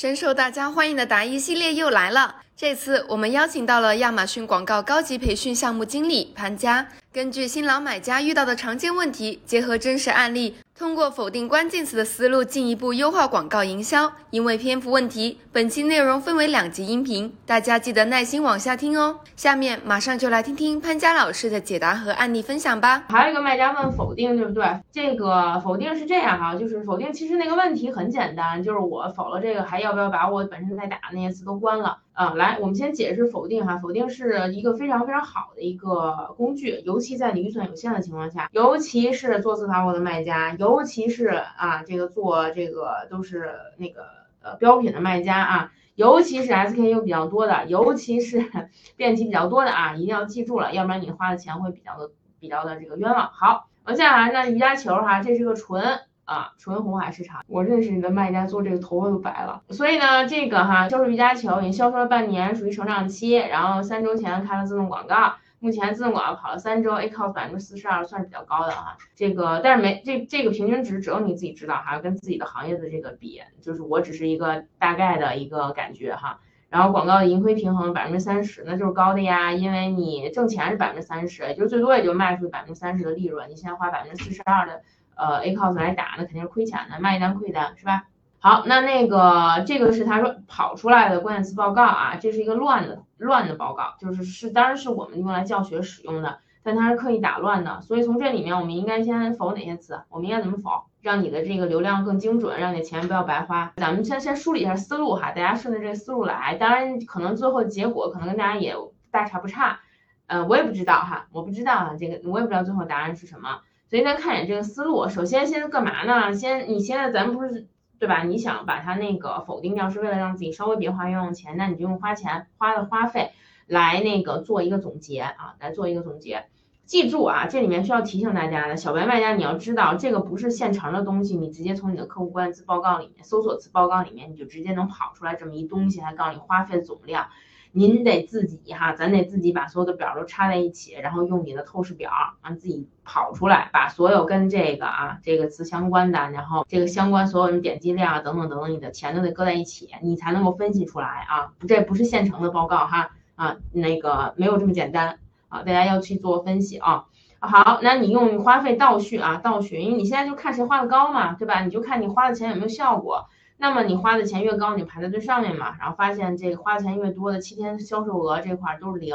深受大家欢迎的答疑系列又来了。这次我们邀请到了亚马逊广告高级培训项目经理潘佳，根据新老买家遇到的常见问题，结合真实案例。通过否定关键词的思路，进一步优化广告营销。因为篇幅问题，本期内容分为两集音频，大家记得耐心往下听哦。下面马上就来听听潘佳老师的解答和案例分享吧。还有一个卖家问否定，对不对？这个否定是这样哈，就是否定其实那个问题很简单，就是我否了这个，还要不要把我本身在打的那些词都关了啊？来，我们先解释否定哈，否定是一个非常非常好的一个工具，尤其在你预算有限的情况下，尤其是做自发货的卖家，尤尤其是啊，这个做这个都是那个呃标品的卖家啊，尤其是 SKU 比较多的，尤其是 变体比较多的啊，一定要记住了，要不然你花的钱会比较的比较的这个冤枉。好，接下来呢，瑜伽球哈，这是个纯啊纯红海市场，我认识你的卖家做这个头发都白了，所以呢，这个哈销售瑜伽球已经销售了半年，属于成长期，然后三周前开了自动广告。目前自动广告跑了三周，ACOS 百分之四十二算是比较高的哈。这个但是没这这个平均值只有你自己知道哈，跟自己的行业的这个比，就是我只是一个大概的一个感觉哈。然后广告的盈亏平衡百分之三十，那就是高的呀，因为你挣钱是百分之三十，也就最多也就卖出百分之三十的利润，你现在花百分之四十二的呃 ACOS 来打，那肯定是亏钱的，卖一单亏一单是吧？好，那那个这个是他说跑出来的关键词报告啊，这是一个乱的乱的报告，就是是当然是我们用来教学使用的，但它是刻意打乱的，所以从这里面我们应该先否哪些词？我们应该怎么否，让你的这个流量更精准，让你的钱不要白花？咱们先先梳理一下思路哈，大家顺着这个思路来，当然可能最后结果可能跟大家也大差不差，呃，我也不知道哈，我不知道啊，这个我也不知道最后答案是什么，所以咱看一眼这个思路，首先先干嘛呢？先你现在咱们不是。对吧？你想把它那个否定掉，是为了让自己稍微别花冤枉钱，那你就用花钱花的花费来那个做一个总结啊，来做一个总结。记住啊，这里面需要提醒大家的，小白卖家你要知道，这个不是现成的东西，你直接从你的客户关键词报告里面、搜索词报告里面，你就直接能跑出来这么一东西，还告诉你花费总量。您得自己哈，咱得自己把所有的表都插在一起，然后用你的透视表啊自己跑出来，把所有跟这个啊这个词相关的，然后这个相关所有人点击量啊等等等等，你的钱都得搁在一起，你才能够分析出来啊。这不是现成的报告哈啊，那个没有这么简单啊，大家要去做分析啊。好，那你用花费倒序啊倒序，因为你现在就看谁花的高嘛，对吧？你就看你花的钱有没有效果。那么你花的钱越高，你排在最上面嘛，然后发现这个花钱越多的七天销售额这块都是零，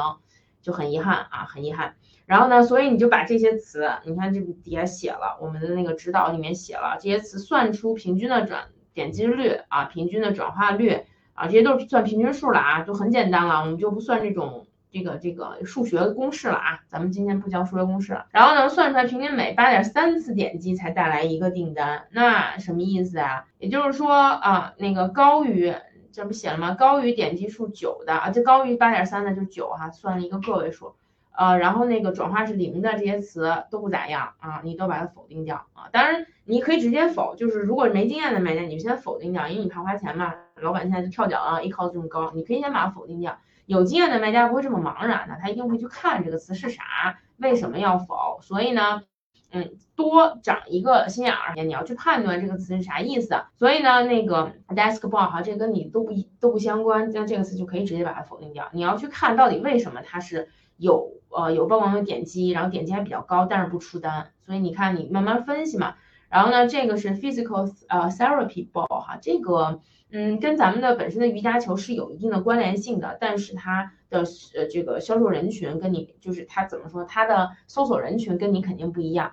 就很遗憾啊，很遗憾。然后呢，所以你就把这些词，你看这底下写了，我们的那个指导里面写了这些词，算出平均的转点击率啊，平均的转化率啊，这些都是算平均数了啊，就很简单了，我们就不算这种。这个这个数学公式了啊，咱们今天不教数学公式了。然后呢，算出来平均每八点三次点击才带来一个订单，那什么意思啊？也就是说啊，那个高于这不写了吗？高于点击数九的啊，就高于八点三的就九哈，算了一个个位数。呃，然后那个转化是零的这些词都不咋样啊，你都把它否定掉啊。当然你可以直接否，就是如果没经验的买家，你就先否定掉，因为你怕花钱嘛。老板现在就跳脚了，一 cost 这么高，你可以先把它否定掉。有经验的卖家不会这么茫然的，他一定会去看这个词是啥，为什么要否。所以呢，嗯，多长一个心眼儿，你要去判断这个词是啥意思。所以呢，那个 deskbot 哈，这跟你都不都不相关，那这个词就可以直接把它否定掉。你要去看到底为什么它是有呃有曝光有点击，然后点击还比较高，但是不出单。所以你看你慢慢分析嘛。然后呢，这个是 physical 呃 therapy ball 哈，这个。嗯，跟咱们的本身的瑜伽球是有一定的关联性的，但是它的呃这个销售人群跟你就是它怎么说，它的搜索人群跟你肯定不一样。